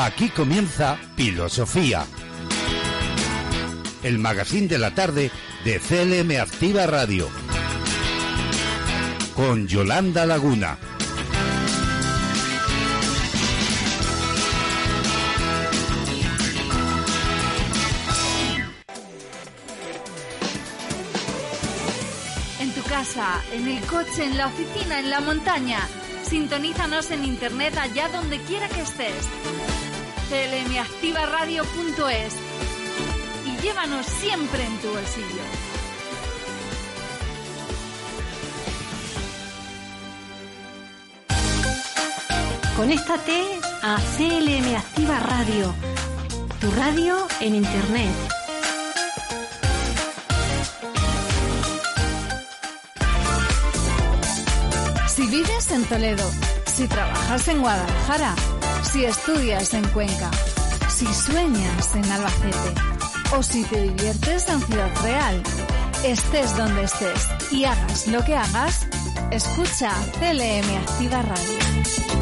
Aquí comienza Filosofía. El magazine de la tarde de CLM Activa Radio. Con Yolanda Laguna. En tu casa, en el coche, en la oficina, en la montaña. Sintonízanos en internet allá donde quiera que estés clmactivaradio.es y llévanos siempre en tu bolsillo. Conéctate a CLM Activa Radio, tu radio en Internet. Si vives en Toledo, si trabajas en Guadalajara, si estudias en Cuenca, si sueñas en Albacete o si te diviertes en Ciudad Real, estés donde estés y hagas lo que hagas, escucha CLM Activa Radio.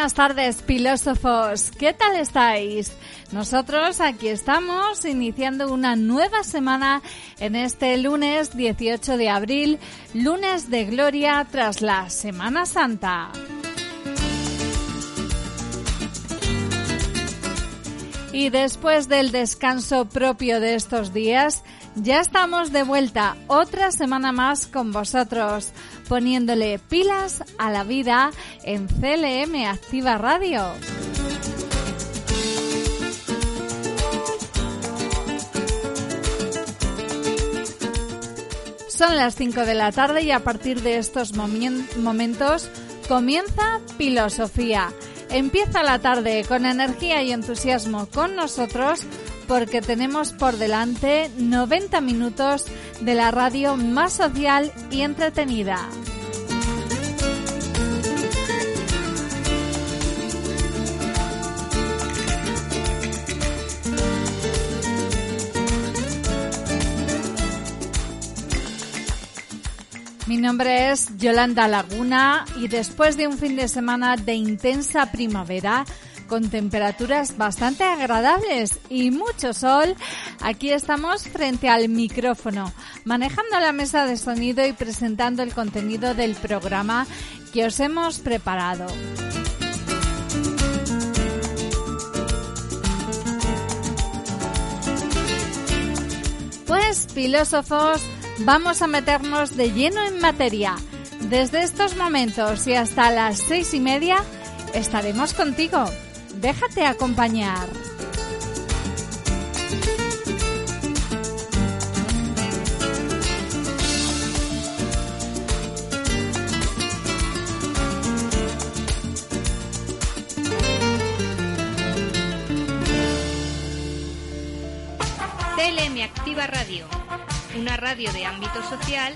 Buenas tardes, filósofos. ¿Qué tal estáis? Nosotros aquí estamos iniciando una nueva semana en este lunes 18 de abril, lunes de gloria tras la Semana Santa. Y después del descanso propio de estos días, ya estamos de vuelta otra semana más con vosotros, poniéndole pilas a la vida en CLM Activa Radio. Son las 5 de la tarde y a partir de estos momentos comienza Filosofía. Empieza la tarde con energía y entusiasmo con nosotros porque tenemos por delante 90 minutos de la radio más social y entretenida. Mi nombre es Yolanda Laguna y después de un fin de semana de intensa primavera, con temperaturas bastante agradables y mucho sol, aquí estamos frente al micrófono, manejando la mesa de sonido y presentando el contenido del programa que os hemos preparado. Pues filósofos, vamos a meternos de lleno en materia. Desde estos momentos y hasta las seis y media estaremos contigo. Déjate acompañar. CLM Activa Radio, una radio de ámbito social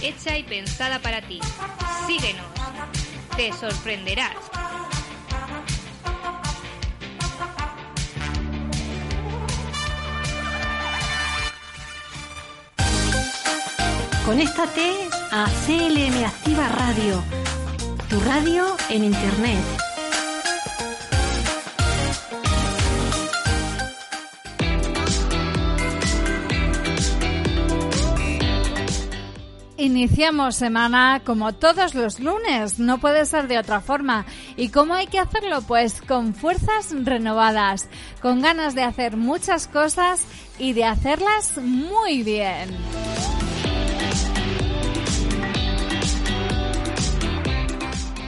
hecha y pensada para ti. Síguenos, te sorprenderás. Conéctate a CLM Activa Radio, tu radio en Internet. Iniciamos semana como todos los lunes, no puede ser de otra forma. ¿Y cómo hay que hacerlo? Pues con fuerzas renovadas, con ganas de hacer muchas cosas y de hacerlas muy bien.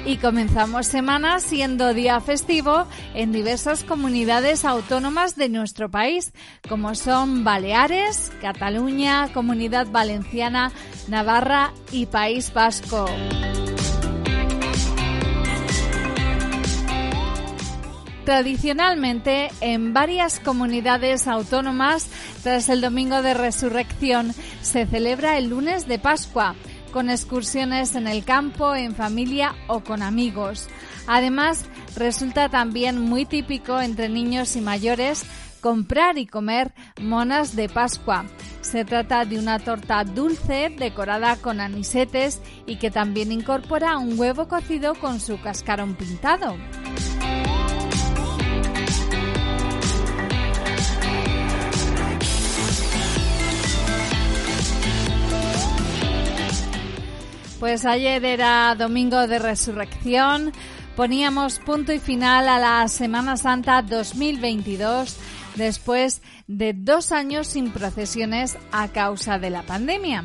Y comenzamos semana siendo día festivo en diversas comunidades autónomas de nuestro país, como son Baleares, Cataluña, Comunidad Valenciana, Navarra y País Vasco. Tradicionalmente, en varias comunidades autónomas, tras el Domingo de Resurrección, se celebra el lunes de Pascua, con excursiones en el campo, en familia o con amigos. Además, resulta también muy típico entre niños y mayores comprar y comer monas de Pascua. Se trata de una torta dulce decorada con anisetes y que también incorpora un huevo cocido con su cascarón pintado. Pues ayer era domingo de resurrección, poníamos punto y final a la Semana Santa 2022 después de dos años sin procesiones a causa de la pandemia.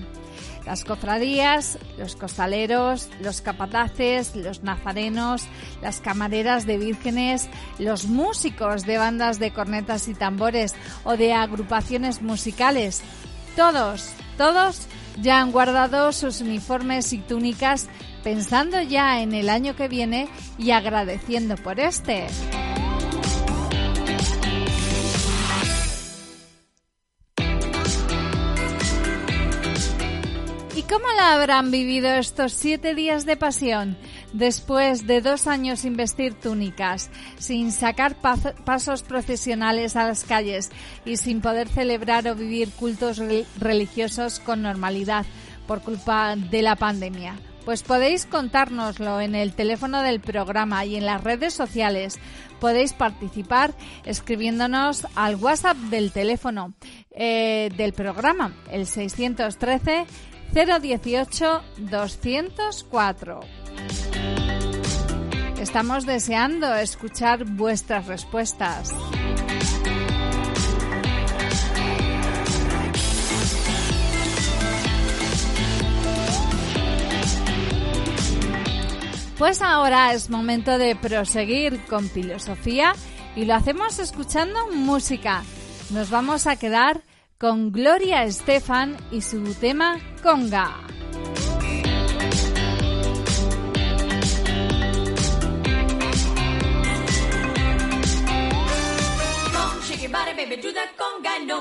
Las cofradías, los costaleros, los capataces, los nazarenos, las camareras de vírgenes, los músicos de bandas de cornetas y tambores o de agrupaciones musicales, todos, todos ya han guardado sus uniformes y túnicas pensando ya en el año que viene y agradeciendo por este. ¿Y cómo la habrán vivido estos siete días de pasión? Después de dos años sin vestir túnicas, sin sacar pasos procesionales a las calles y sin poder celebrar o vivir cultos religiosos con normalidad por culpa de la pandemia. Pues podéis contárnoslo en el teléfono del programa y en las redes sociales. Podéis participar escribiéndonos al WhatsApp del teléfono eh, del programa, el 613 018 204. Estamos deseando escuchar vuestras respuestas. Pues ahora es momento de proseguir con filosofía y lo hacemos escuchando música. Nos vamos a quedar con Gloria Estefan y su tema Conga.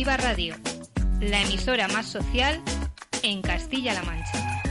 Activa Radio, la emisora más social en Castilla-La Mancha.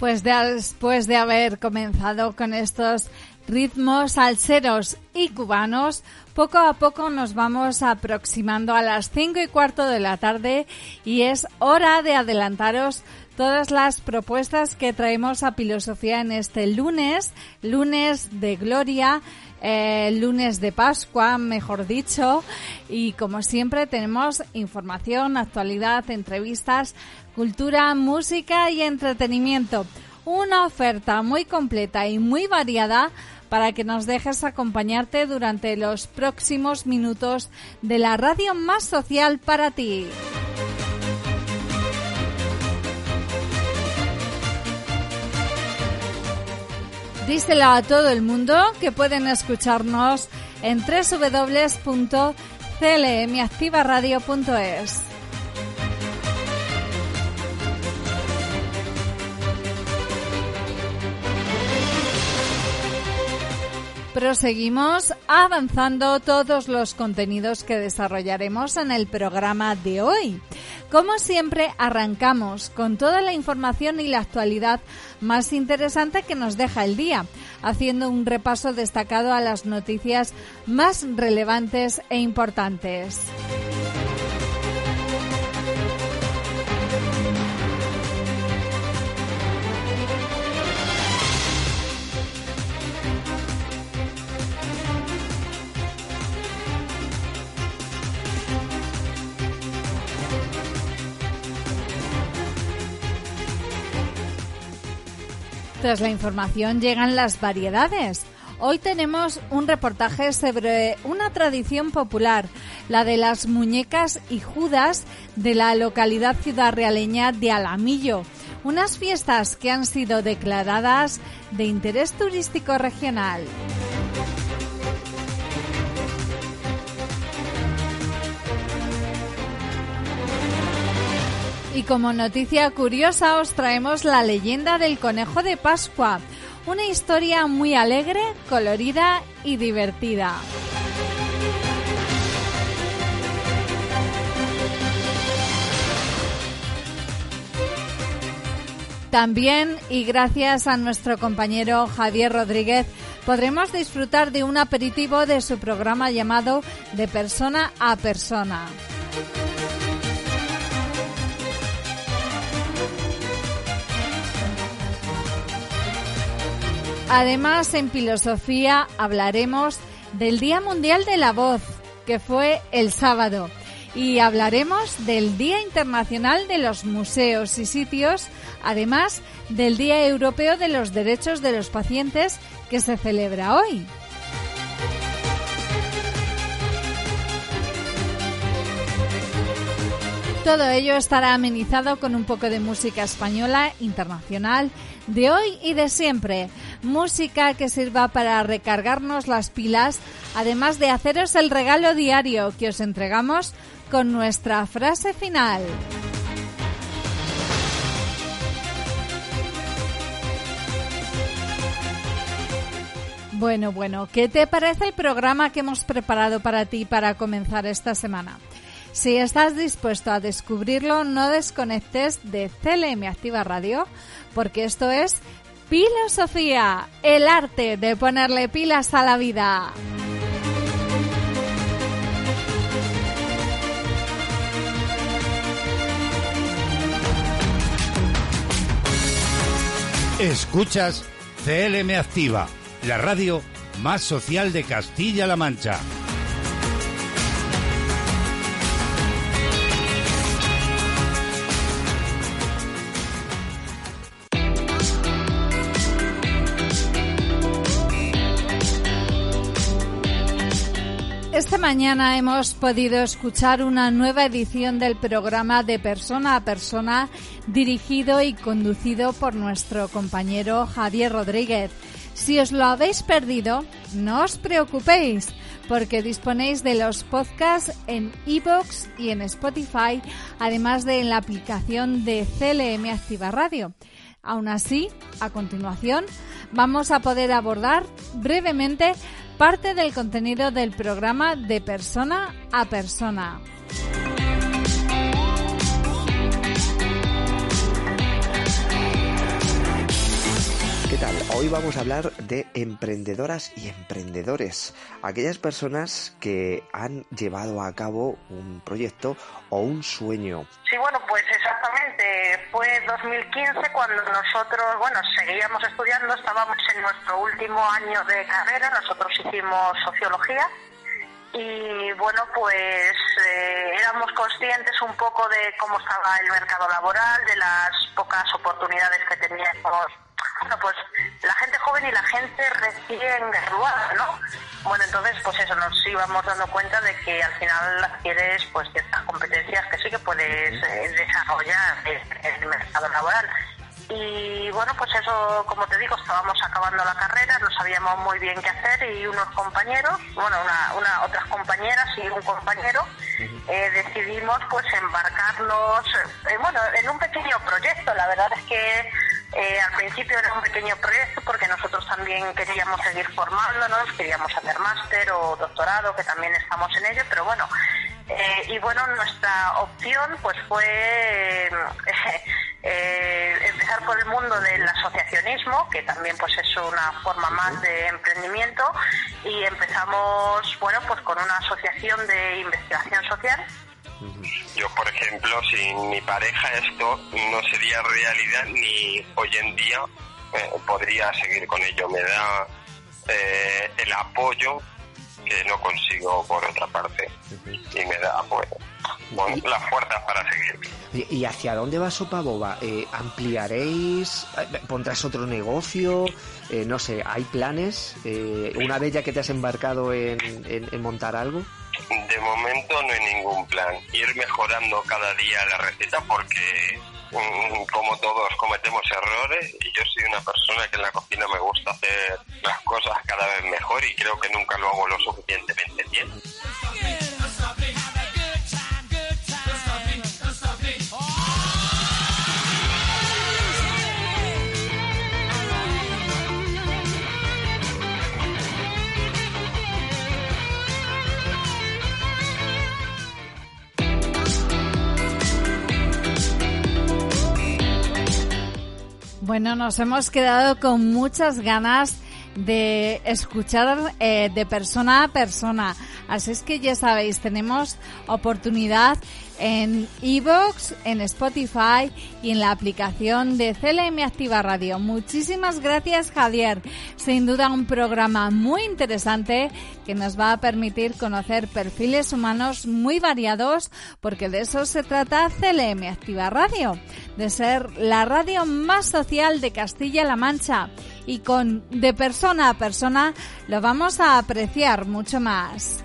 Pues después de haber comenzado con estos ritmos salseros y cubanos, poco a poco nos vamos aproximando a las cinco y cuarto de la tarde y es hora de adelantaros todas las propuestas que traemos a Filosofía en este lunes, lunes de Gloria, eh, lunes de Pascua, mejor dicho, y como siempre tenemos información, actualidad, entrevistas, cultura, música y entretenimiento. Una oferta muy completa y muy variada para que nos dejes acompañarte durante los próximos minutos de la radio más social para ti. Díselo a todo el mundo que pueden escucharnos en www.clmactivaradio.es. Proseguimos avanzando todos los contenidos que desarrollaremos en el programa de hoy. Como siempre, arrancamos con toda la información y la actualidad más interesante que nos deja el día, haciendo un repaso destacado a las noticias más relevantes e importantes. Tras la información llegan las variedades. Hoy tenemos un reportaje sobre una tradición popular, la de las muñecas y judas de la localidad ciudad realeña de Alamillo. Unas fiestas que han sido declaradas de interés turístico regional. Y como noticia curiosa os traemos la leyenda del conejo de Pascua, una historia muy alegre, colorida y divertida. También, y gracias a nuestro compañero Javier Rodríguez, podremos disfrutar de un aperitivo de su programa llamado De persona a persona. Además, en filosofía hablaremos del Día Mundial de la Voz, que fue el sábado, y hablaremos del Día Internacional de los Museos y Sitios, además del Día Europeo de los Derechos de los Pacientes, que se celebra hoy. Todo ello estará amenizado con un poco de música española internacional de hoy y de siempre. Música que sirva para recargarnos las pilas, además de haceros el regalo diario que os entregamos con nuestra frase final. Bueno, bueno, ¿qué te parece el programa que hemos preparado para ti para comenzar esta semana? Si estás dispuesto a descubrirlo, no desconectes de CLM Activa Radio, porque esto es Filosofía, el arte de ponerle pilas a la vida. Escuchas CLM Activa, la radio más social de Castilla-La Mancha. Esta mañana hemos podido escuchar una nueva edición del programa de persona a persona dirigido y conducido por nuestro compañero Javier Rodríguez. Si os lo habéis perdido, no os preocupéis, porque disponéis de los podcasts en iBox y en Spotify, además de en la aplicación de CLM Activa Radio. Aún así, a continuación, vamos a poder abordar brevemente parte del contenido del programa de persona a persona. ¿Qué tal? Hoy vamos a hablar de emprendedoras y emprendedores, aquellas personas que han llevado a cabo un proyecto o un sueño. Sí, bueno, pues exactamente. Fue 2015 cuando nosotros, bueno, seguíamos estudiando, estábamos en nuestro último año de carrera, nosotros hicimos sociología y bueno, pues eh, éramos conscientes un poco de cómo estaba el mercado laboral, de las pocas oportunidades que teníamos bueno, pues la gente joven y la gente recién graduada, ¿no? Bueno, entonces, pues eso, nos íbamos dando cuenta de que al final adquieres pues ciertas competencias que sí que puedes eh, desarrollar en el mercado laboral. Y bueno, pues eso, como te digo, estábamos acabando la carrera, no sabíamos muy bien qué hacer y unos compañeros, bueno, una, una otras compañeras y un compañero, eh, decidimos pues embarcarnos, eh, bueno, en un pequeño proyecto. La verdad es que eh, al principio era un pequeño proyecto porque nosotros también queríamos seguir formándonos, queríamos hacer máster o doctorado, que también estamos en ello, pero bueno, eh, y bueno, nuestra opción pues fue eh, empezar por el mundo del asociacionismo, que también pues es una forma más de emprendimiento, y empezamos, bueno, pues con una asociación de investigación social yo, por ejemplo, sin mi pareja esto no sería realidad ni hoy en día eh, podría seguir con ello. Me da eh, el apoyo que no consigo por otra parte y me da pues bueno, las fuerzas para seguir. ¿Y hacia dónde va Sopa Boba? Eh, ¿Ampliaréis? ¿Pondrás otro negocio? no sé, ¿hay planes? una vez ya que te has embarcado en, en montar algo. De momento no hay ningún plan. Ir mejorando cada día la receta porque mm, como todos cometemos errores y yo soy una persona que en la cocina me gusta hacer las cosas cada vez mejor y creo que nunca lo hago lo suficientemente bien. Bueno, nos hemos quedado con muchas ganas de escuchar eh, de persona a persona. Así es que ya sabéis, tenemos oportunidad en Evox, en Spotify y en la aplicación de CLM Activa Radio. Muchísimas gracias, Javier. Sin duda un programa muy interesante que nos va a permitir conocer perfiles humanos muy variados, porque de eso se trata CLM Activa Radio, de ser la radio más social de Castilla-La Mancha y con de persona a persona lo vamos a apreciar mucho más.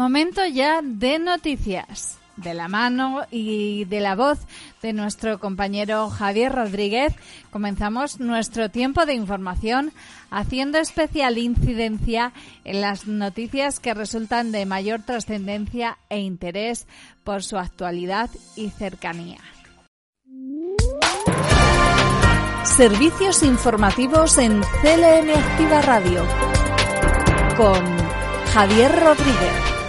Momento ya de noticias. de la mano y de la voz de nuestro compañero Javier Rodríguez, comenzamos nuestro tiempo de información haciendo especial incidencia en las noticias que resultan de mayor trascendencia e interés por su actualidad y cercanía. Servicios informativos en CLM Activa Radio con Javier Rodríguez.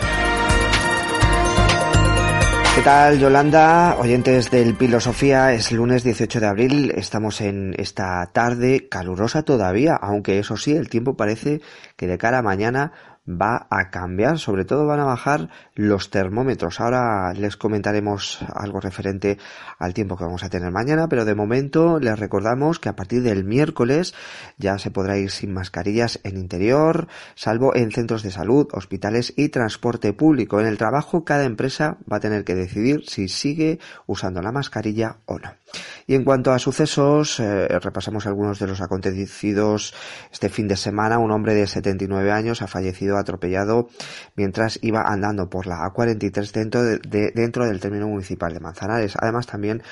¿Qué tal, Yolanda? Oyentes del Filosofía, es lunes 18 de abril, estamos en esta tarde calurosa todavía, aunque eso sí, el tiempo parece que de cara a mañana va a cambiar, sobre todo van a bajar los termómetros. Ahora les comentaremos algo referente al tiempo que vamos a tener mañana, pero de momento les recordamos que a partir del miércoles ya se podrá ir sin mascarillas en interior, salvo en centros de salud, hospitales y transporte público. En el trabajo cada empresa va a tener que decidir si sigue usando la mascarilla o no. Y en cuanto a sucesos, eh, repasamos algunos de los acontecidos este fin de semana. Un hombre de 79 años ha fallecido atropellado mientras iba andando por la A43 dentro, de, dentro del término municipal de Manzanares. Además, también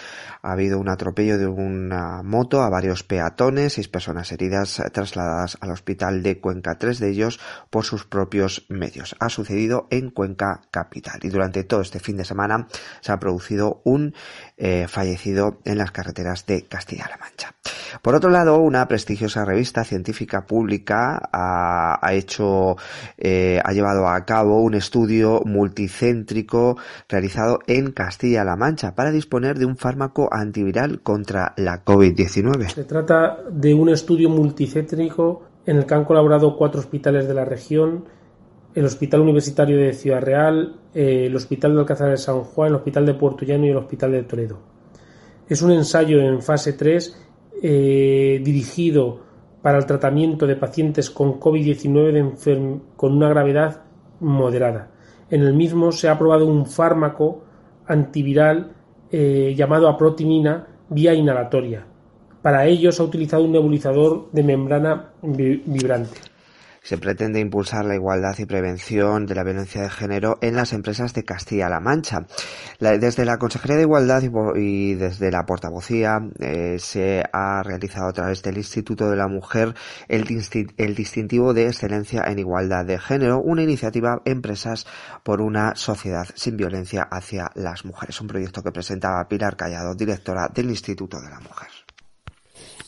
ha habido un atropello de una moto a varios peatones, seis personas heridas trasladadas al hospital de Cuenca, tres de ellos por sus propios medios. Ha sucedido en Cuenca capital y durante todo este fin de semana se ha producido un eh, fallecido en las carreteras de Castilla-La Mancha. Por otro lado, una prestigiosa revista científica pública ha, hecho, eh, ha llevado a cabo un estudio multicéntrico realizado en Castilla-La Mancha para disponer de un fármaco antiviral contra la COVID-19. Se trata de un estudio multicéntrico en el que han colaborado cuatro hospitales de la región, el Hospital Universitario de Ciudad Real, eh, el Hospital de Alcázar de San Juan, el Hospital de Puerto Llano y el Hospital de Toledo. Es un ensayo en fase 3 eh, dirigido para el tratamiento de pacientes con COVID-19 con una gravedad moderada. En el mismo se ha aprobado un fármaco antiviral eh, llamado aprotimina vía inhalatoria. Para ello se ha utilizado un nebulizador de membrana vibrante se pretende impulsar la igualdad y prevención de la violencia de género en las empresas de Castilla-La Mancha. desde la Consejería de Igualdad y, desde la portavocía eh, se ha realizado a través del Instituto de la Mujer el, distintivo de excelencia en igualdad de género, una iniciativa empresas por una sociedad sin violencia hacia las mujeres. Un proyecto que presentaba Pilar Callado, directora del Instituto de la Mujer.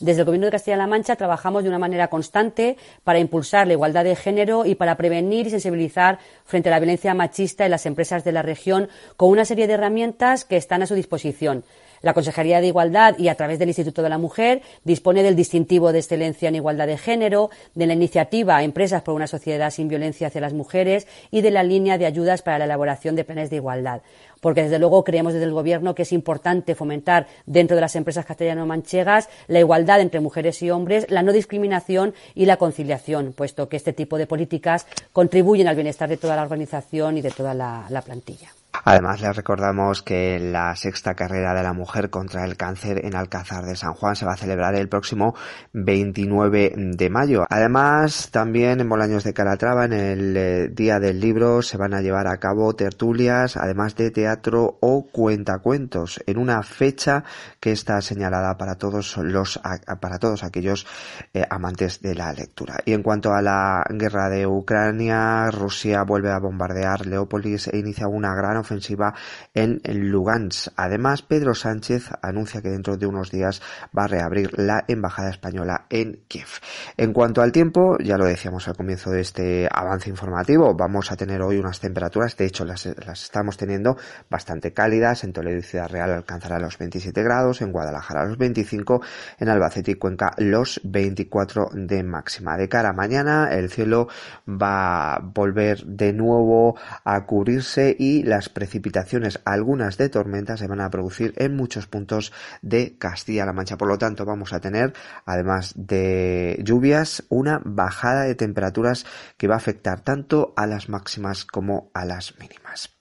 Desde el Gobierno de Castilla-La Mancha trabajamos de una manera constante para impulsar la igualdad de género y para prevenir y sensibilizar frente a la violencia machista en las empresas de la región con una serie de herramientas que están a su disposición. La Consejería de Igualdad y a través del Instituto de la Mujer dispone del distintivo de excelencia en igualdad de género, de la iniciativa Empresas por una sociedad sin violencia hacia las mujeres y de la línea de ayudas para la elaboración de planes de igualdad porque desde luego creemos desde el Gobierno que es importante fomentar dentro de las empresas castellano-manchegas la igualdad entre mujeres y hombres, la no discriminación y la conciliación, puesto que este tipo de políticas contribuyen al bienestar de toda la organización y de toda la, la plantilla. Además, les recordamos que la sexta carrera de la mujer contra el cáncer en Alcázar de San Juan se va a celebrar el próximo 29 de mayo. Además, también en Bolaños de Calatrava, en el eh, Día del Libro, se van a llevar a cabo tertulias, además de teatro o cuentacuentos, en una fecha que está señalada para todos los, para todos aquellos eh, amantes de la lectura. Y en cuanto a la guerra de Ucrania, Rusia vuelve a bombardear Leópolis e inicia una gran ofensiva en Lugansk. Además, Pedro Sánchez anuncia que dentro de unos días va a reabrir la embajada española en Kiev. En cuanto al tiempo, ya lo decíamos al comienzo de este avance informativo, vamos a tener hoy unas temperaturas, de hecho las, estamos teniendo bastante cálidas, en Toledo y Ciudad Real alcanzará los 27 grados, en Guadalajara los 25, en Albacete y Cuenca los 24 de máxima. De cara a mañana el cielo va a volver de nuevo a cubrirse y las precipitaciones, algunas de tormenta, se van a producir en muchos puntos de Castilla-La Mancha. Por lo tanto, vamos a tener, además de lluvias, una bajada de temperaturas que va a afectar tanto a las máximas como a las mínimas.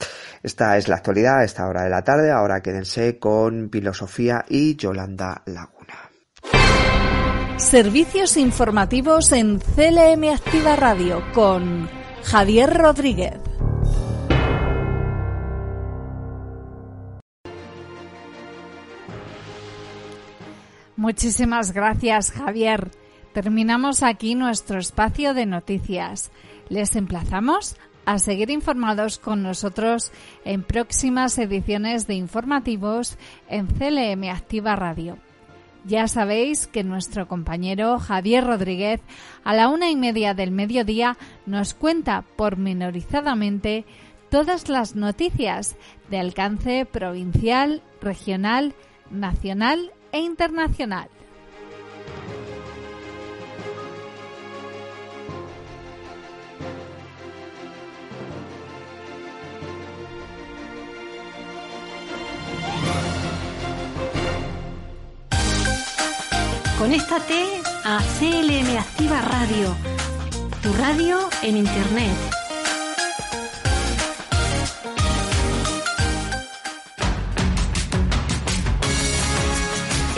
Esta es la actualidad a esta hora de la tarde. Ahora quédense con Filosofía y Yolanda Laguna. Servicios informativos en CLM Activa Radio con Javier Rodríguez. Muchísimas gracias, Javier. Terminamos aquí nuestro espacio de noticias. Les emplazamos a seguir informados con nosotros en próximas ediciones de informativos en CLM Activa Radio. Ya sabéis que nuestro compañero Javier Rodríguez a la una y media del mediodía nos cuenta pormenorizadamente todas las noticias de alcance provincial, regional, nacional e internacional. Conéctate a CLM Activa Radio, tu radio en Internet.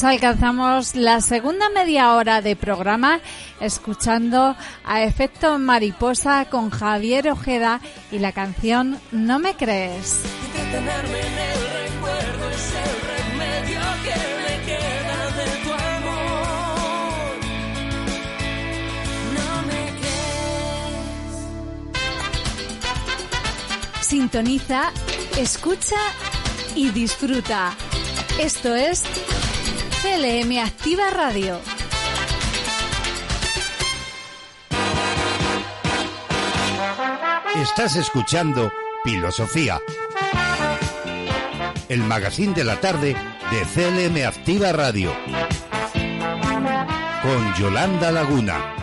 Pues alcanzamos la segunda media hora de programa escuchando a Efecto Mariposa con Javier Ojeda y la canción No me crees. Sintoniza, escucha y disfruta. Esto es CLM Activa Radio. Estás escuchando Filosofía. El magazine de la tarde de CLM Activa Radio. Con Yolanda Laguna.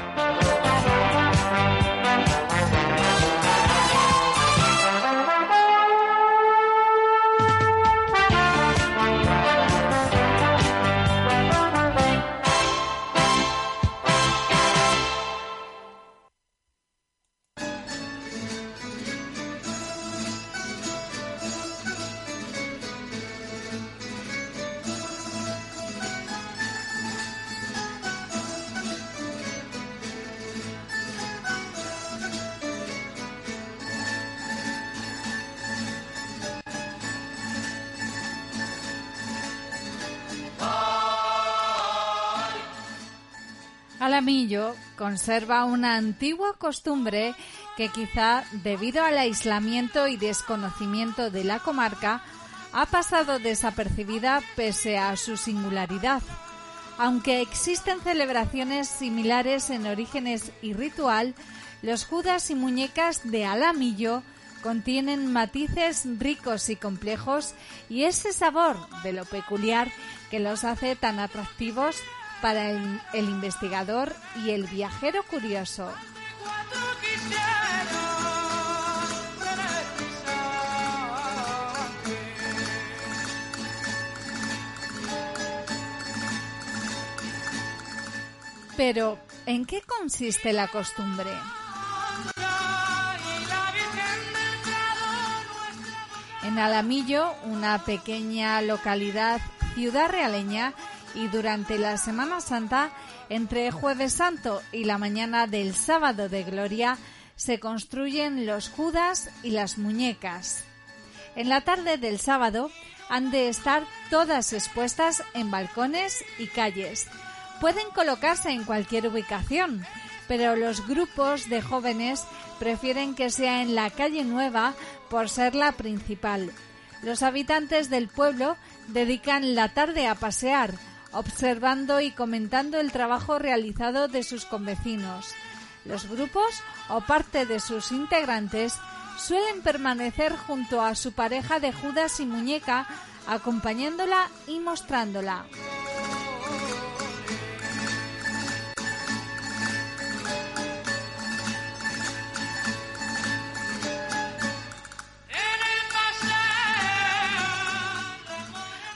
Alamillo conserva una antigua costumbre que quizá debido al aislamiento y desconocimiento de la comarca ha pasado desapercibida pese a su singularidad. Aunque existen celebraciones similares en orígenes y ritual, los judas y muñecas de Alamillo contienen matices ricos y complejos y ese sabor de lo peculiar que los hace tan atractivos para el, investigador y el viajero curioso. Pero, ¿en qué consiste la costumbre? En Alamillo, una pequeña localidad ciudad realeña, y durante la Semana Santa, entre Jueves Santo y la mañana del Sábado de Gloria, se construyen los Judas y las muñecas. En la tarde del sábado han de estar todas expuestas en balcones y calles. Pueden colocarse en cualquier ubicación, pero los grupos de jóvenes prefieren que sea en la calle nueva por ser la principal. Los habitantes del pueblo dedican la tarde a pasear, observando y comentando el trabajo realizado de sus convecinos. Los grupos o parte de sus integrantes suelen permanecer junto a su pareja de Judas y muñeca, acompañándola y mostrándola.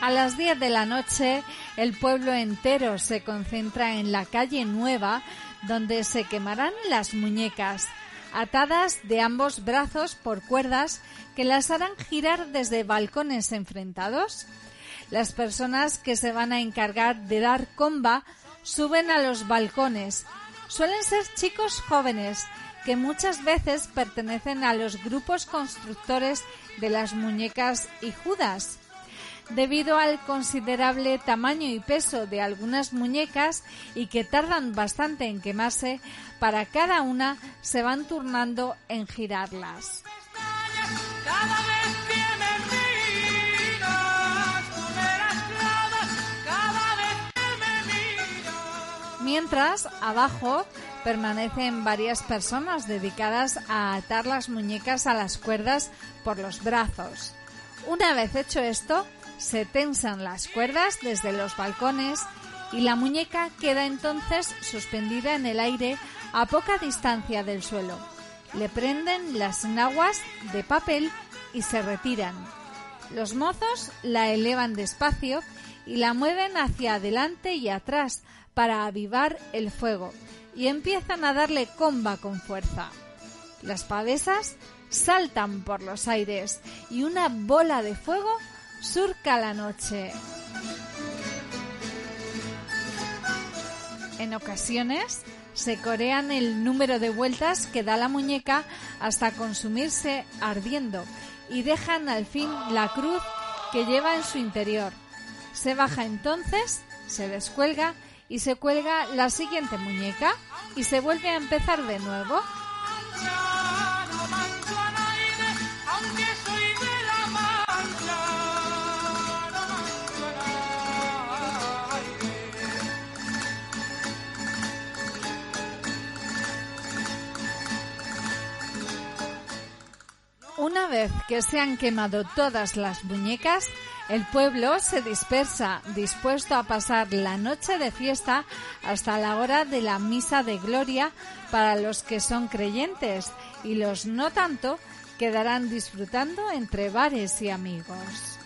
A las 10 de la noche, el pueblo entero se concentra en la calle Nueva, donde se quemarán las muñecas, atadas de ambos brazos por cuerdas que las harán girar desde balcones enfrentados. Las personas que se van a encargar de dar comba suben a los balcones. Suelen ser chicos jóvenes que muchas veces pertenecen a los grupos constructores de las muñecas y judas. Debido al considerable tamaño y peso de algunas muñecas y que tardan bastante en quemarse, para cada una se van turnando en girarlas. Mientras, abajo permanecen varias personas dedicadas a atar las muñecas a las cuerdas por los brazos. Una vez hecho esto, se tensan las cuerdas desde los balcones y la muñeca queda entonces suspendida en el aire a poca distancia del suelo. Le prenden las naguas de papel y se retiran. Los mozos la elevan despacio y la mueven hacia adelante y atrás para avivar el fuego y empiezan a darle comba con fuerza. Las pavesas saltan por los aires y una bola de fuego surca la noche. En ocasiones se corean el número de vueltas que da la muñeca hasta consumirse ardiendo y dejan al fin la cruz que lleva en su interior. Se baja entonces, se descuelga y se cuelga la siguiente muñeca y se vuelve a empezar de nuevo. Una vez que se han quemado todas las muñecas, el pueblo se dispersa, dispuesto a pasar la noche de fiesta hasta la hora de la misa de gloria para los que son creyentes y los no tanto quedarán disfrutando entre bares y amigos.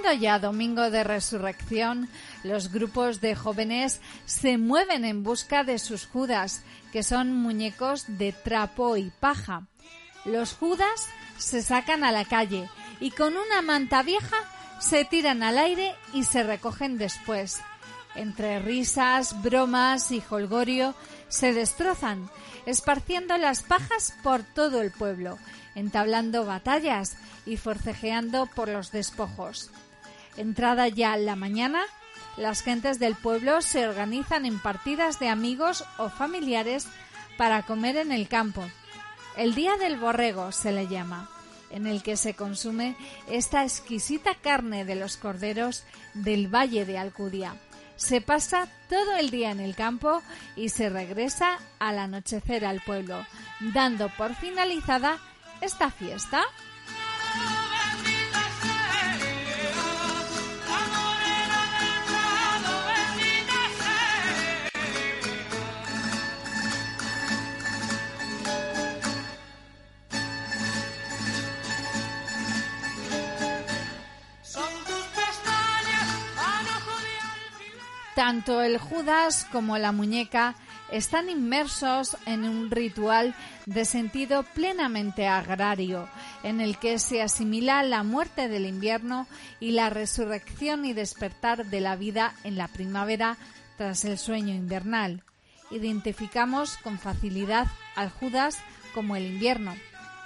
Siendo ya domingo de resurrección, los grupos de jóvenes se mueven en busca de sus judas, que son muñecos de trapo y paja. Los judas se sacan a la calle y con una manta vieja se tiran al aire y se recogen después. Entre risas, bromas y holgorio se destrozan, esparciendo las pajas por todo el pueblo, entablando batallas y forcejeando por los despojos. Entrada ya la mañana, las gentes del pueblo se organizan en partidas de amigos o familiares para comer en el campo. El Día del Borrego se le llama, en el que se consume esta exquisita carne de los corderos del Valle de Alcudia. Se pasa todo el día en el campo y se regresa al anochecer al pueblo, dando por finalizada esta fiesta. Tanto el Judas como la muñeca están inmersos en un ritual de sentido plenamente agrario, en el que se asimila la muerte del invierno y la resurrección y despertar de la vida en la primavera tras el sueño invernal. Identificamos con facilidad al Judas como el invierno,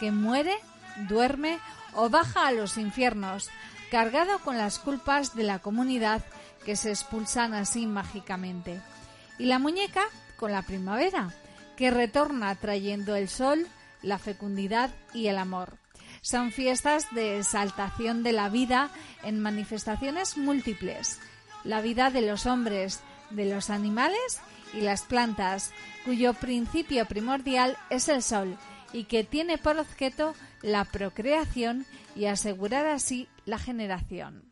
que muere, duerme o baja a los infiernos, cargado con las culpas de la comunidad que se expulsan así mágicamente. Y la muñeca con la primavera, que retorna trayendo el sol, la fecundidad y el amor. Son fiestas de exaltación de la vida en manifestaciones múltiples. La vida de los hombres, de los animales y las plantas, cuyo principio primordial es el sol y que tiene por objeto la procreación y asegurar así la generación.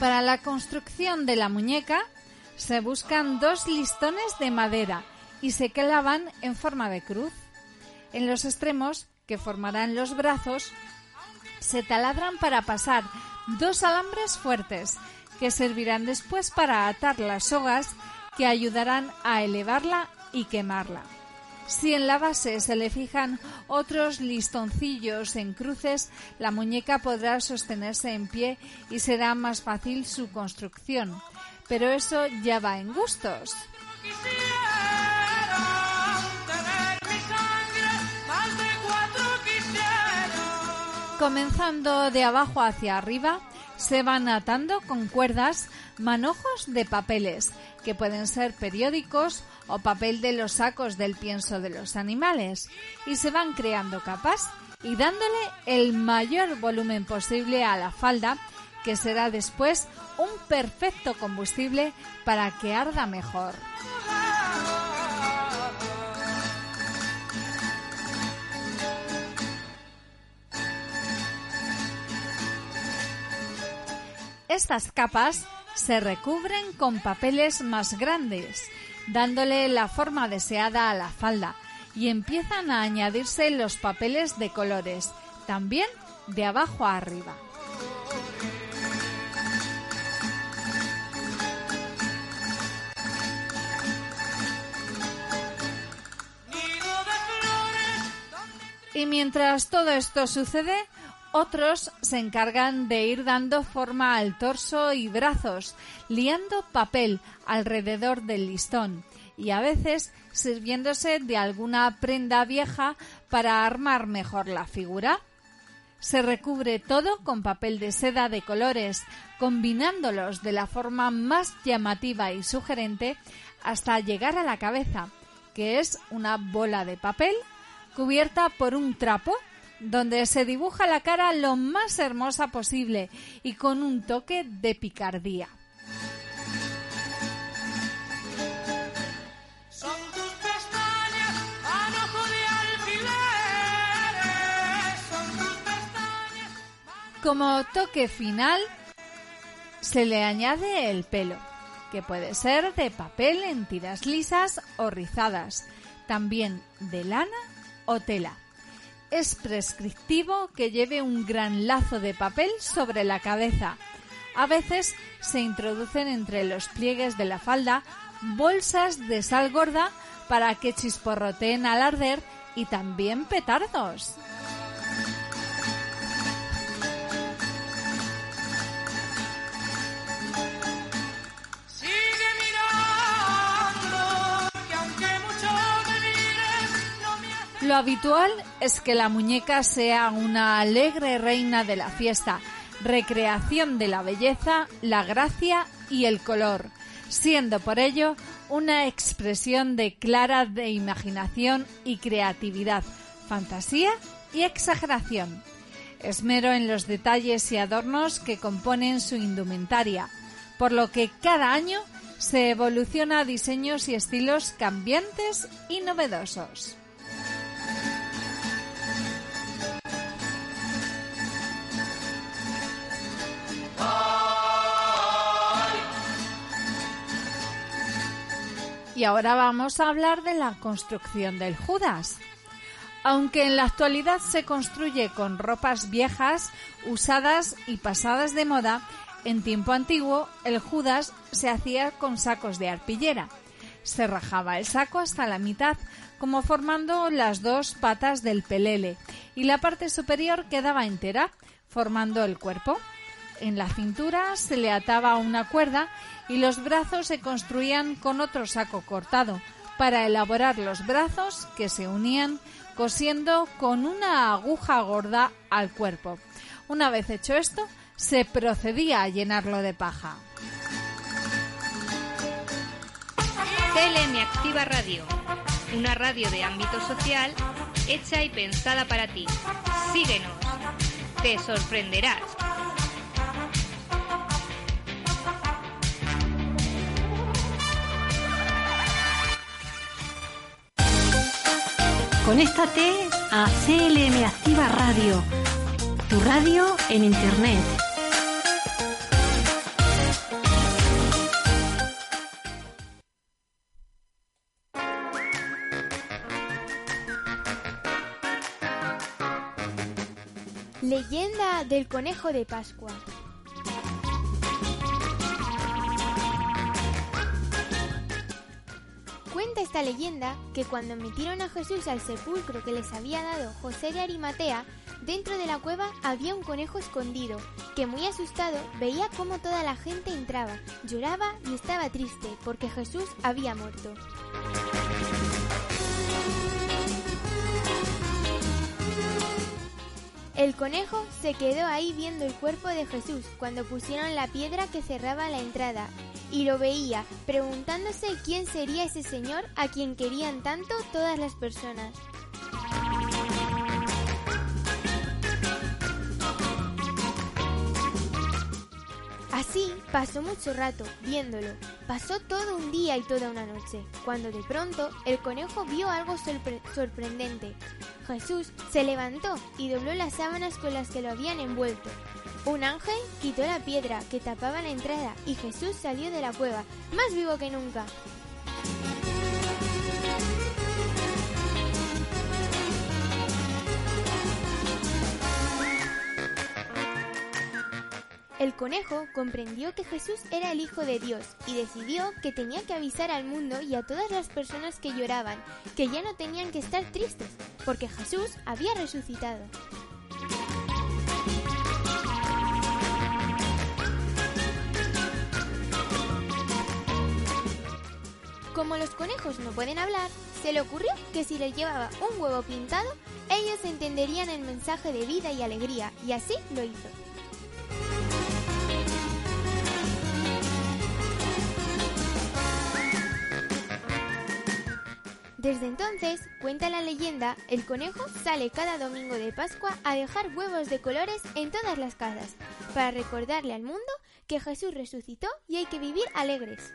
Para la construcción de la muñeca se buscan dos listones de madera y se clavan en forma de cruz. En los extremos, que formarán los brazos, se taladran para pasar dos alambres fuertes que servirán después para atar las sogas que ayudarán a elevarla y quemarla. Si en la base se le fijan otros listoncillos en cruces, la muñeca podrá sostenerse en pie y será más fácil su construcción. Pero eso ya va en gustos. Comenzando de abajo hacia arriba, se van atando con cuerdas manojos de papeles, que pueden ser periódicos o papel de los sacos del pienso de los animales, y se van creando capas y dándole el mayor volumen posible a la falda, que será después un perfecto combustible para que arda mejor. Estas capas se recubren con papeles más grandes, dándole la forma deseada a la falda, y empiezan a añadirse los papeles de colores, también de abajo a arriba. Y mientras todo esto sucede, otros se encargan de ir dando forma al torso y brazos, liando papel alrededor del listón y a veces sirviéndose de alguna prenda vieja para armar mejor la figura. Se recubre todo con papel de seda de colores, combinándolos de la forma más llamativa y sugerente hasta llegar a la cabeza, que es una bola de papel cubierta por un trapo donde se dibuja la cara lo más hermosa posible y con un toque de picardía. Como toque final, se le añade el pelo, que puede ser de papel en tiras lisas o rizadas, también de lana o tela. Es prescriptivo que lleve un gran lazo de papel sobre la cabeza. A veces se introducen entre los pliegues de la falda bolsas de sal gorda para que chisporroteen al arder y también petardos. Lo habitual es que la muñeca sea una alegre reina de la fiesta, recreación de la belleza, la gracia y el color, siendo por ello una expresión de clara de imaginación y creatividad, fantasía y exageración. Esmero en los detalles y adornos que componen su indumentaria, por lo que cada año se evoluciona a diseños y estilos cambiantes y novedosos. Y ahora vamos a hablar de la construcción del Judas. Aunque en la actualidad se construye con ropas viejas, usadas y pasadas de moda, en tiempo antiguo el Judas se hacía con sacos de arpillera. Se rajaba el saco hasta la mitad, como formando las dos patas del pelele, y la parte superior quedaba entera, formando el cuerpo. En la cintura se le ataba una cuerda y los brazos se construían con otro saco cortado para elaborar los brazos que se unían cosiendo con una aguja gorda al cuerpo. Una vez hecho esto, se procedía a llenarlo de paja. CLM Activa Radio, una radio de ámbito social hecha y pensada para ti. Síguenos, te sorprenderás. Conéctate a CLM Activa Radio, tu radio en Internet. Leyenda del conejo de Pascua. Esta leyenda que cuando metieron a Jesús al sepulcro que les había dado José de Arimatea, dentro de la cueva había un conejo escondido, que muy asustado veía cómo toda la gente entraba, lloraba y estaba triste porque Jesús había muerto. El conejo se quedó ahí viendo el cuerpo de Jesús cuando pusieron la piedra que cerraba la entrada y lo veía, preguntándose quién sería ese señor a quien querían tanto todas las personas. Así pasó mucho rato viéndolo. Pasó todo un día y toda una noche, cuando de pronto el conejo vio algo sorpre- sorprendente. Jesús se levantó y dobló las sábanas con las que lo habían envuelto. Un ángel quitó la piedra que tapaba la entrada y Jesús salió de la cueva, más vivo que nunca. El conejo comprendió que Jesús era el Hijo de Dios y decidió que tenía que avisar al mundo y a todas las personas que lloraban que ya no tenían que estar tristes, porque Jesús había resucitado. Como los conejos no pueden hablar, se le ocurrió que si les llevaba un huevo pintado, ellos entenderían el mensaje de vida y alegría, y así lo hizo. Desde entonces, cuenta la leyenda, el conejo sale cada domingo de Pascua a dejar huevos de colores en todas las casas, para recordarle al mundo que Jesús resucitó y hay que vivir alegres.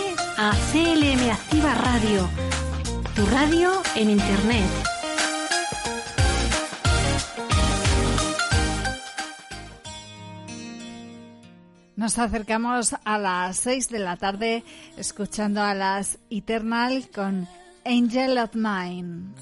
Activa Radio, tu radio en Internet. Nos acercamos a las 6 de la tarde escuchando a las Eternal con Angel of Mine.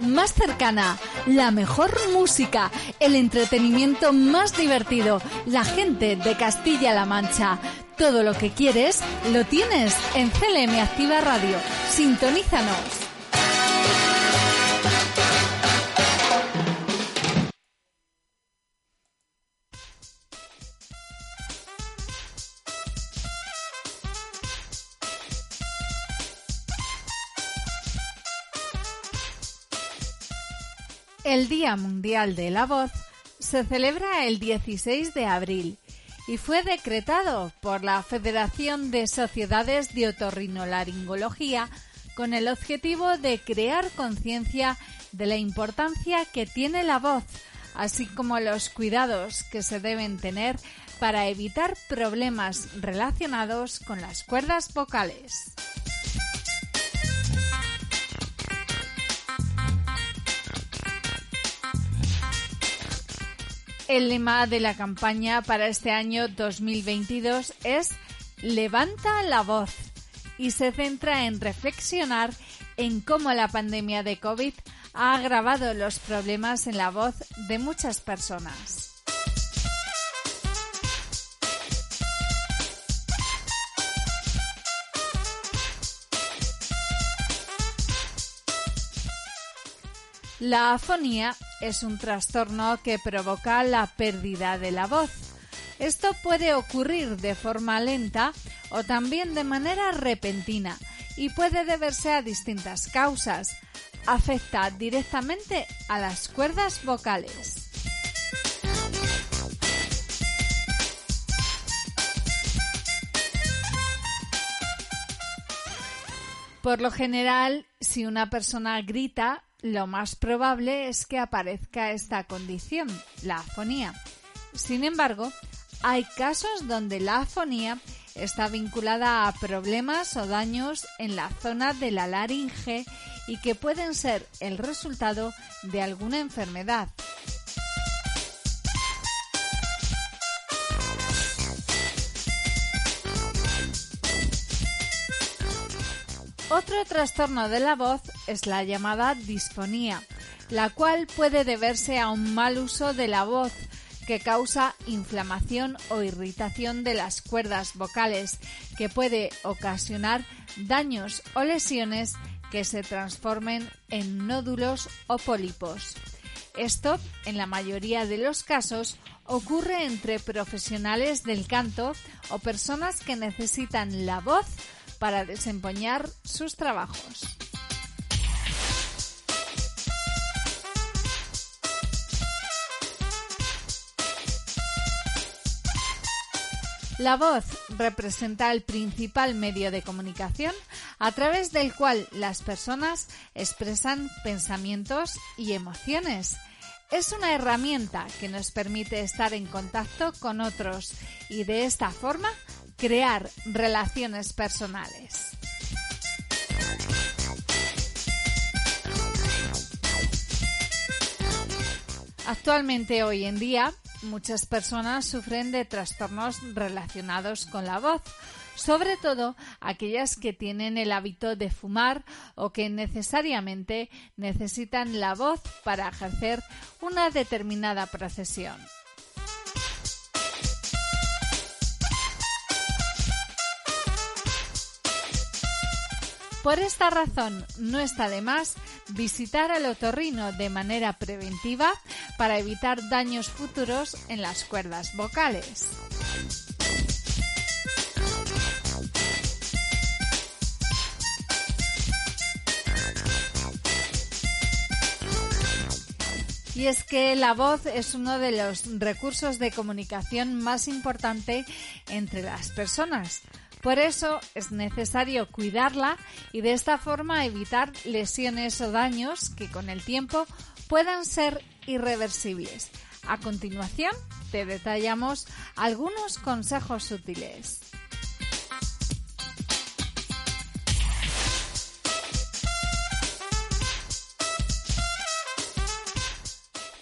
Más cercana, la mejor música, el entretenimiento más divertido, la gente de Castilla-La Mancha. Todo lo que quieres lo tienes en CLM Activa Radio. Sintonízanos. El Día Mundial de la Voz se celebra el 16 de abril y fue decretado por la Federación de Sociedades de Otorrinolaringología con el objetivo de crear conciencia de la importancia que tiene la voz, así como los cuidados que se deben tener para evitar problemas relacionados con las cuerdas vocales. El lema de la campaña para este año 2022 es Levanta la voz y se centra en reflexionar en cómo la pandemia de COVID ha agravado los problemas en la voz de muchas personas. La afonía es un trastorno que provoca la pérdida de la voz. Esto puede ocurrir de forma lenta o también de manera repentina y puede deberse a distintas causas. Afecta directamente a las cuerdas vocales. Por lo general, si una persona grita, lo más probable es que aparezca esta condición, la afonía. Sin embargo, hay casos donde la afonía está vinculada a problemas o daños en la zona de la laringe y que pueden ser el resultado de alguna enfermedad. Otro trastorno de la voz es la llamada disfonía, la cual puede deberse a un mal uso de la voz que causa inflamación o irritación de las cuerdas vocales, que puede ocasionar daños o lesiones que se transformen en nódulos o pólipos. Esto, en la mayoría de los casos, ocurre entre profesionales del canto o personas que necesitan la voz para desempeñar sus trabajos. La voz representa el principal medio de comunicación a través del cual las personas expresan pensamientos y emociones. Es una herramienta que nos permite estar en contacto con otros y de esta forma crear relaciones personales. Actualmente, hoy en día, muchas personas sufren de trastornos relacionados con la voz, sobre todo aquellas que tienen el hábito de fumar o que necesariamente necesitan la voz para ejercer una determinada procesión. Por esta razón, no está de más visitar al otorrino de manera preventiva para evitar daños futuros en las cuerdas vocales. Y es que la voz es uno de los recursos de comunicación más importante entre las personas. Por eso es necesario cuidarla y de esta forma evitar lesiones o daños que con el tiempo puedan ser irreversibles. A continuación, te detallamos algunos consejos útiles.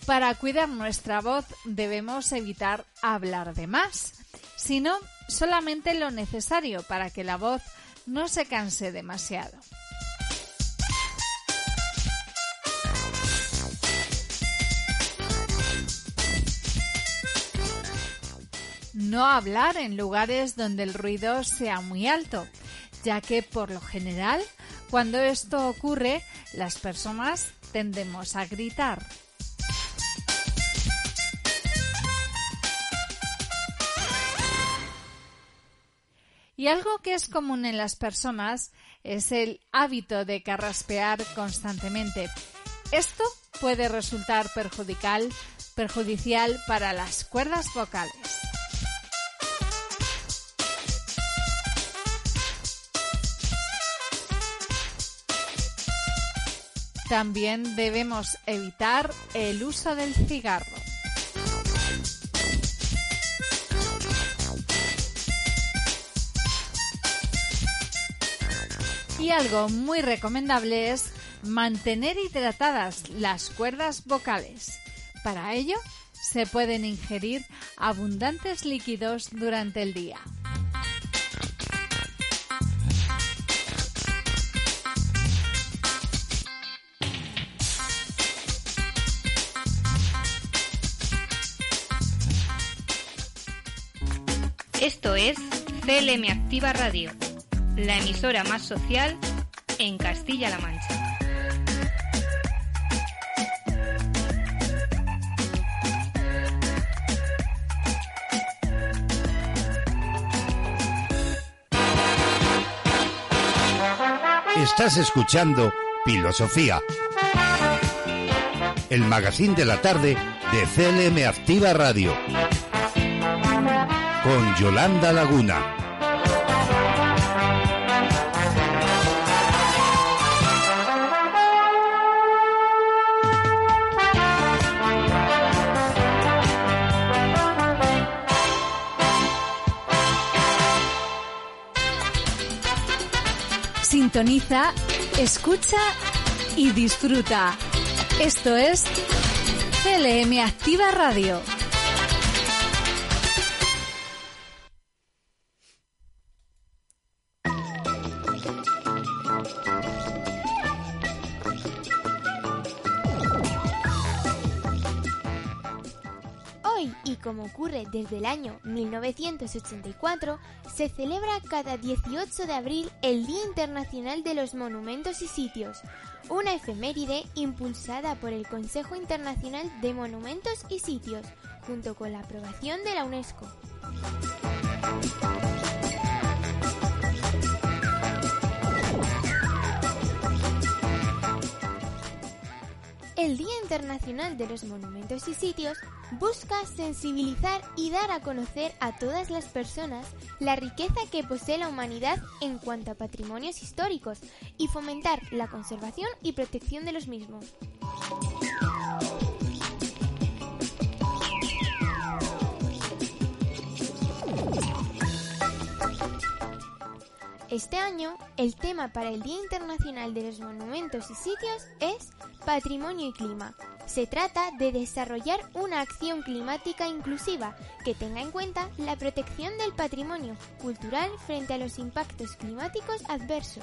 Para cuidar nuestra voz debemos evitar hablar de más, sino solamente lo necesario para que la voz no se canse demasiado. No hablar en lugares donde el ruido sea muy alto, ya que por lo general, cuando esto ocurre, las personas tendemos a gritar. Y algo que es común en las personas es el hábito de carraspear constantemente. Esto puede resultar perjudicial, perjudicial para las cuerdas vocales. También debemos evitar el uso del cigarro. Y algo muy recomendable es mantener hidratadas las cuerdas vocales. Para ello, se pueden ingerir abundantes líquidos durante el día. Esto es CLM Activa Radio, la emisora más social en Castilla-La Mancha. Estás escuchando Filosofía, el magazine de la tarde de CLM Activa Radio, con Yolanda Laguna. Sintoniza, escucha y disfruta. Esto es CLM Activa Radio. Desde el año 1984, se celebra cada 18 de abril el Día Internacional de los Monumentos y Sitios, una efeméride impulsada por el Consejo Internacional de Monumentos y Sitios, junto con la aprobación de la UNESCO. El Día Internacional de los Monumentos y Sitios busca sensibilizar y dar a conocer a todas las personas la riqueza que posee la humanidad en cuanto a patrimonios históricos y fomentar la conservación y protección de los mismos. Este año, el tema para el Día Internacional de los Monumentos y Sitios es Patrimonio y Clima. Se trata de desarrollar una acción climática inclusiva que tenga en cuenta la protección del patrimonio cultural frente a los impactos climáticos adversos.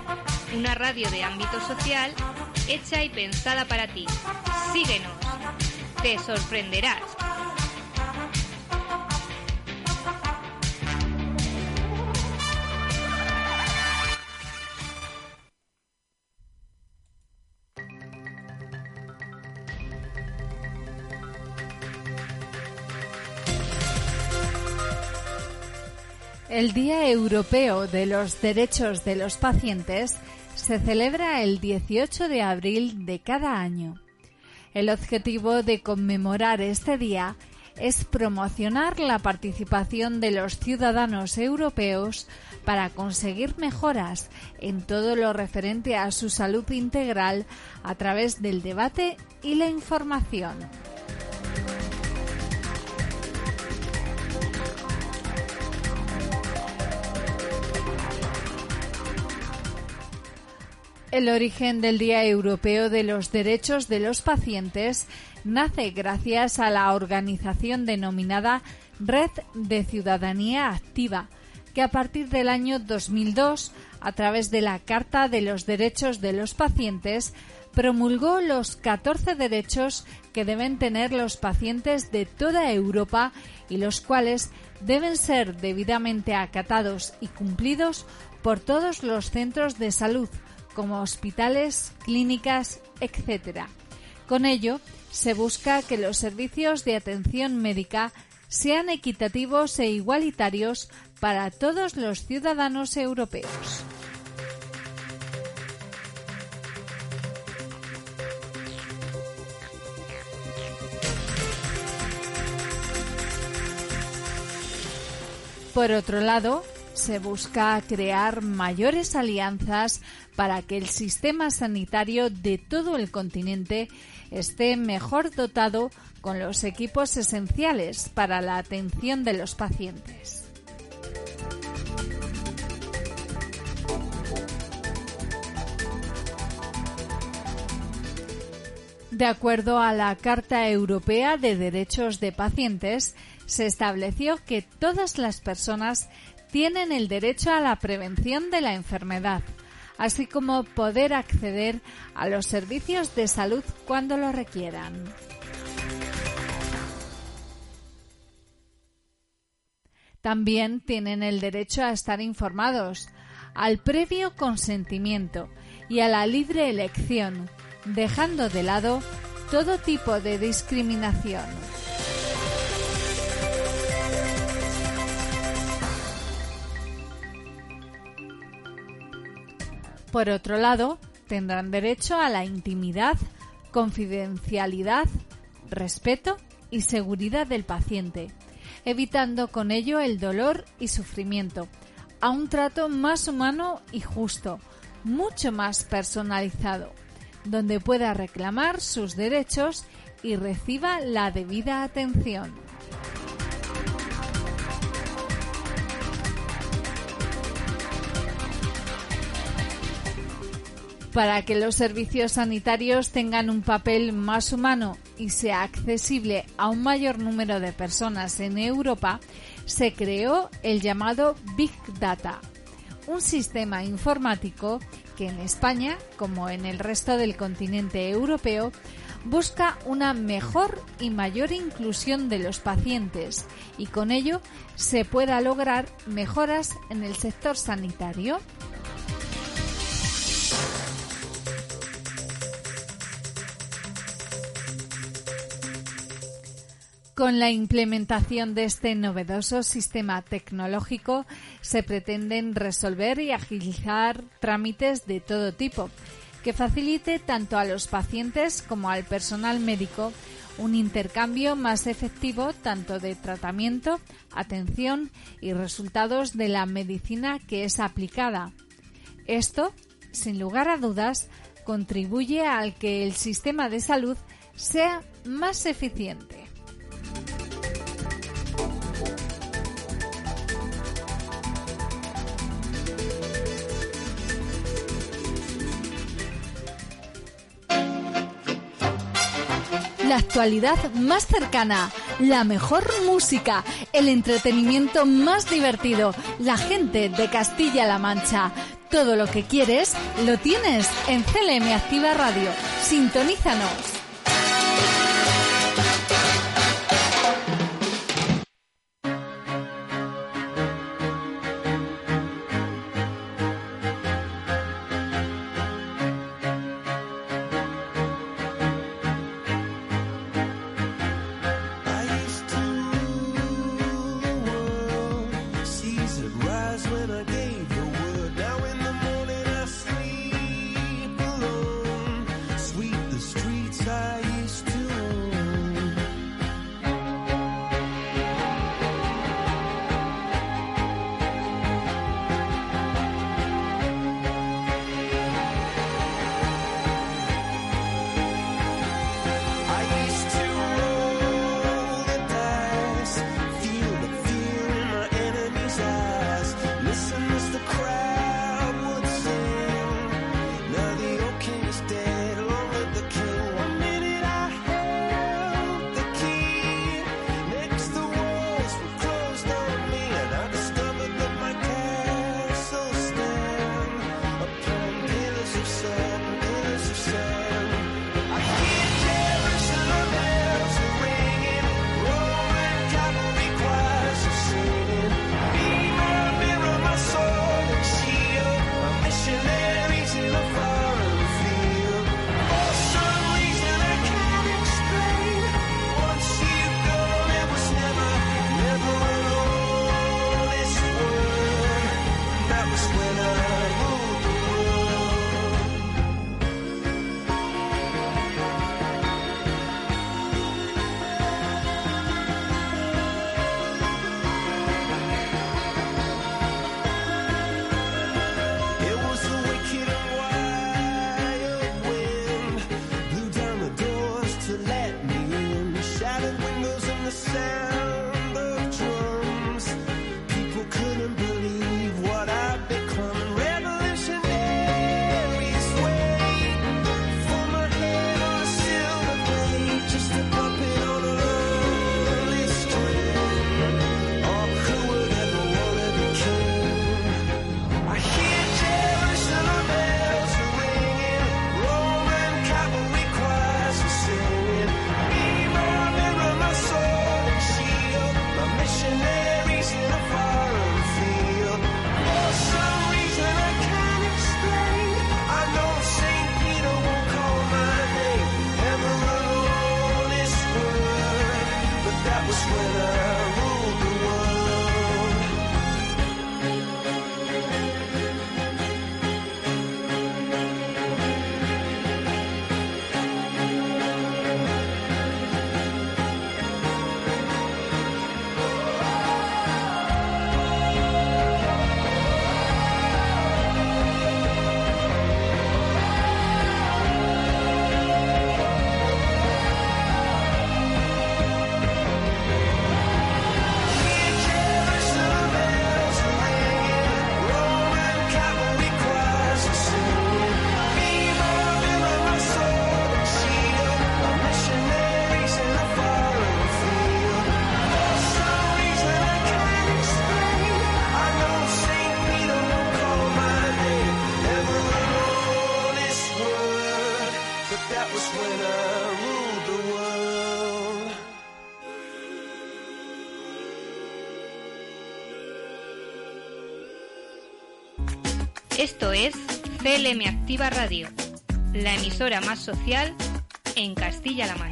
una radio de ámbito social hecha y pensada para ti. Síguenos, te sorprenderás. El Día Europeo de los Derechos de los Pacientes se celebra el 18 de abril de cada año. El objetivo de conmemorar este día es promocionar la participación de los ciudadanos europeos para conseguir mejoras en todo lo referente a su salud integral a través del debate y la información. El origen del Día Europeo de los Derechos de los Pacientes nace gracias a la organización denominada Red de Ciudadanía Activa, que a partir del año 2002, a través de la Carta de los Derechos de los Pacientes, promulgó los 14 derechos que deben tener los pacientes de toda Europa y los cuales deben ser debidamente acatados y cumplidos por todos los centros de salud, como hospitales, clínicas, etc. Con ello, se busca que los servicios de atención médica sean equitativos e igualitarios para todos los ciudadanos europeos. Por otro lado, se busca crear mayores alianzas para que el sistema sanitario de todo el continente esté mejor dotado con los equipos esenciales para la atención de los pacientes. De acuerdo a la Carta Europea de Derechos de Pacientes, se estableció que todas las personas tienen el derecho a la prevención de la enfermedad, así como poder acceder a los servicios de salud cuando lo requieran. También tienen el derecho a estar informados, al previo consentimiento y a la libre elección, dejando de lado todo tipo de discriminación. Por otro lado, tendrán derecho a la intimidad, confidencialidad, respeto y seguridad del paciente, evitando con ello el dolor y sufrimiento, a un trato más humano y justo, mucho más personalizado, donde pueda reclamar sus derechos y reciba la debida atención. Para que los servicios sanitarios tengan un papel más humano y sea accesible a un mayor número de personas en Europa, se creó el llamado Big Data, un sistema informático que en España, como en el resto del continente europeo, busca una mejor y mayor inclusión de los pacientes y con ello se pueda lograr mejoras en el sector sanitario. Con la implementación de este novedoso sistema tecnológico se pretenden resolver y agilizar trámites de todo tipo, que facilite tanto a los pacientes como al personal médico un intercambio más efectivo tanto de tratamiento, atención y resultados de la medicina que es aplicada. Esto, sin lugar a dudas, contribuye al que el sistema de salud sea más eficiente. La actualidad más cercana, la mejor música, el entretenimiento más divertido, la gente de Castilla-La Mancha. Todo lo que quieres lo tienes en CLM Activa Radio. Sintonízanos. CLM Activa Radio, la emisora más social en Castilla-La Mancha.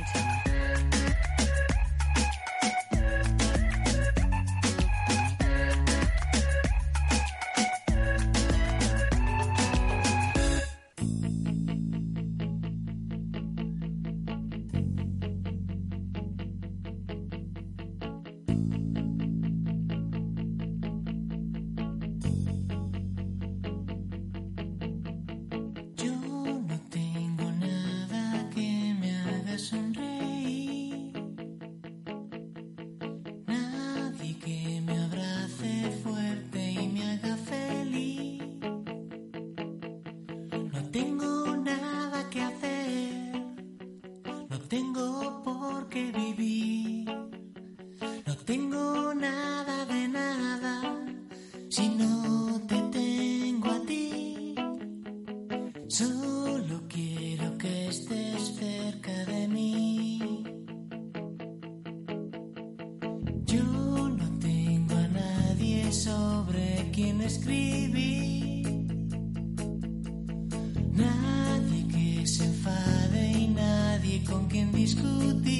discutir.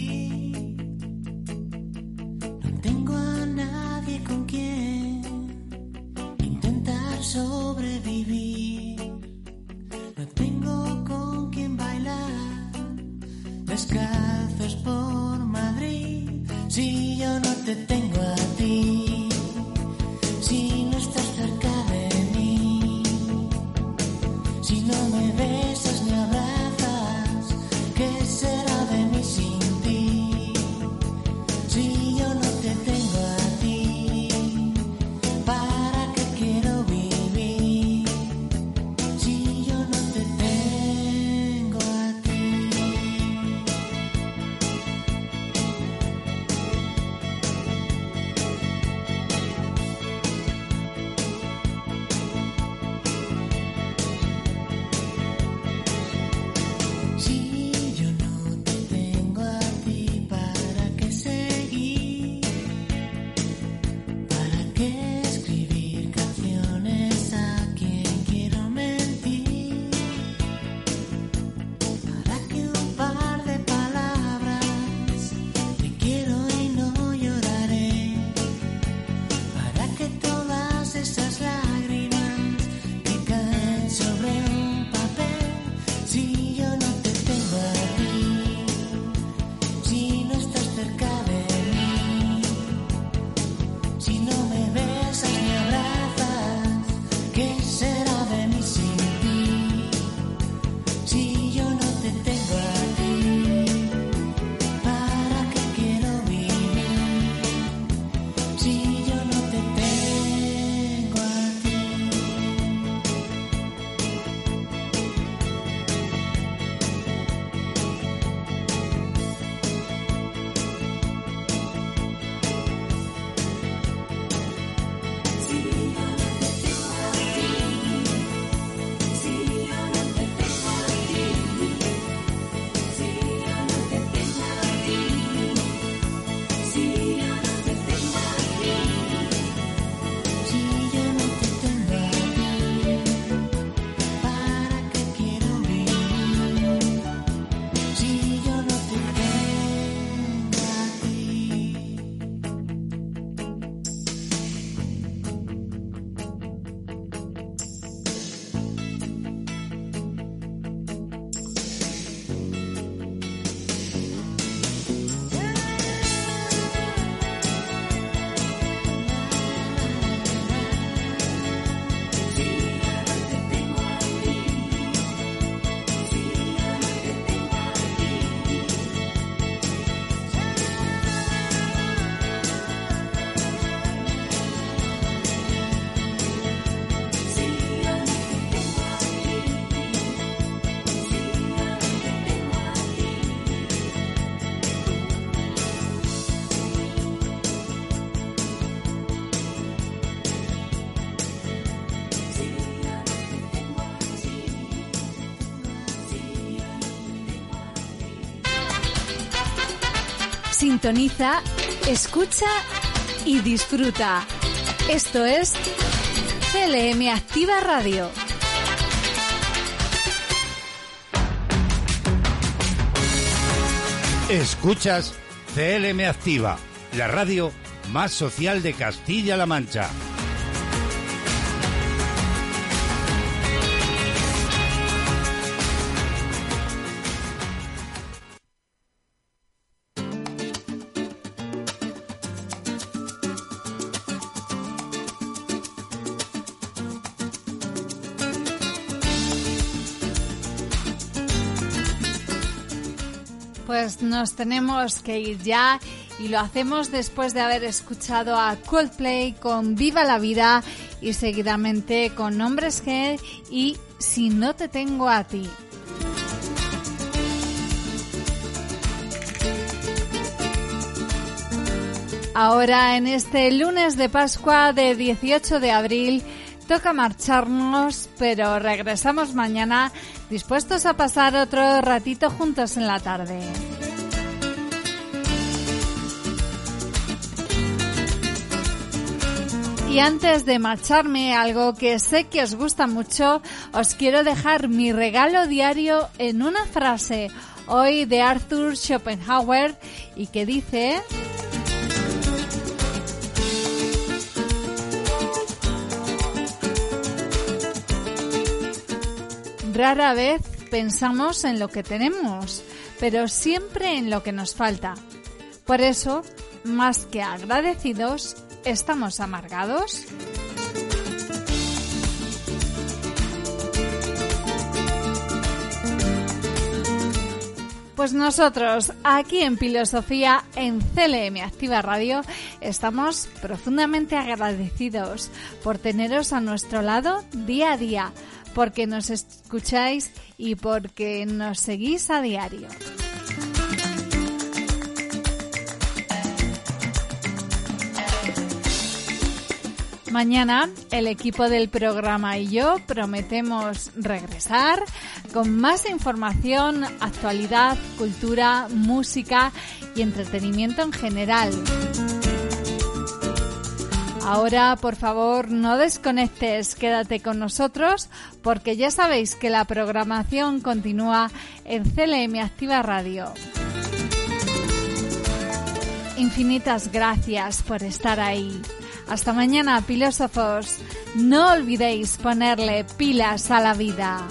Sintoniza, escucha y disfruta. Esto es CLM Activa Radio. Escuchas CLM Activa, la radio más social de Castilla-La Mancha. Nos tenemos que ir ya y lo hacemos después de haber escuchado a Coldplay con Viva la Vida y seguidamente con Nombres G y Si no te tengo a ti. Ahora en este lunes de Pascua de 18 de abril toca marcharnos, pero regresamos mañana dispuestos a pasar otro ratito juntos en la tarde. Y antes de marcharme, algo que sé que os gusta mucho, os quiero dejar mi regalo diario en una frase, hoy de Arthur Schopenhauer, y que dice... Rara vez pensamos en lo que tenemos, pero siempre en lo que nos falta. Por eso, más que agradecidos, ¿estamos amargados? Pues nosotros, aquí en Filosofía, en CLM Activa Radio, estamos profundamente agradecidos por teneros a nuestro lado día a día, porque nos escucháis y porque nos seguís a diario. Mañana el equipo del programa y yo prometemos regresar con más información, actualidad, cultura, música y entretenimiento en general. Ahora, por favor, no desconectes, quédate con nosotros porque ya sabéis que la programación continúa en CLM Activa Radio. Infinitas gracias por estar ahí. Hasta mañana, filósofos. No olvidéis ponerle pilas a la vida.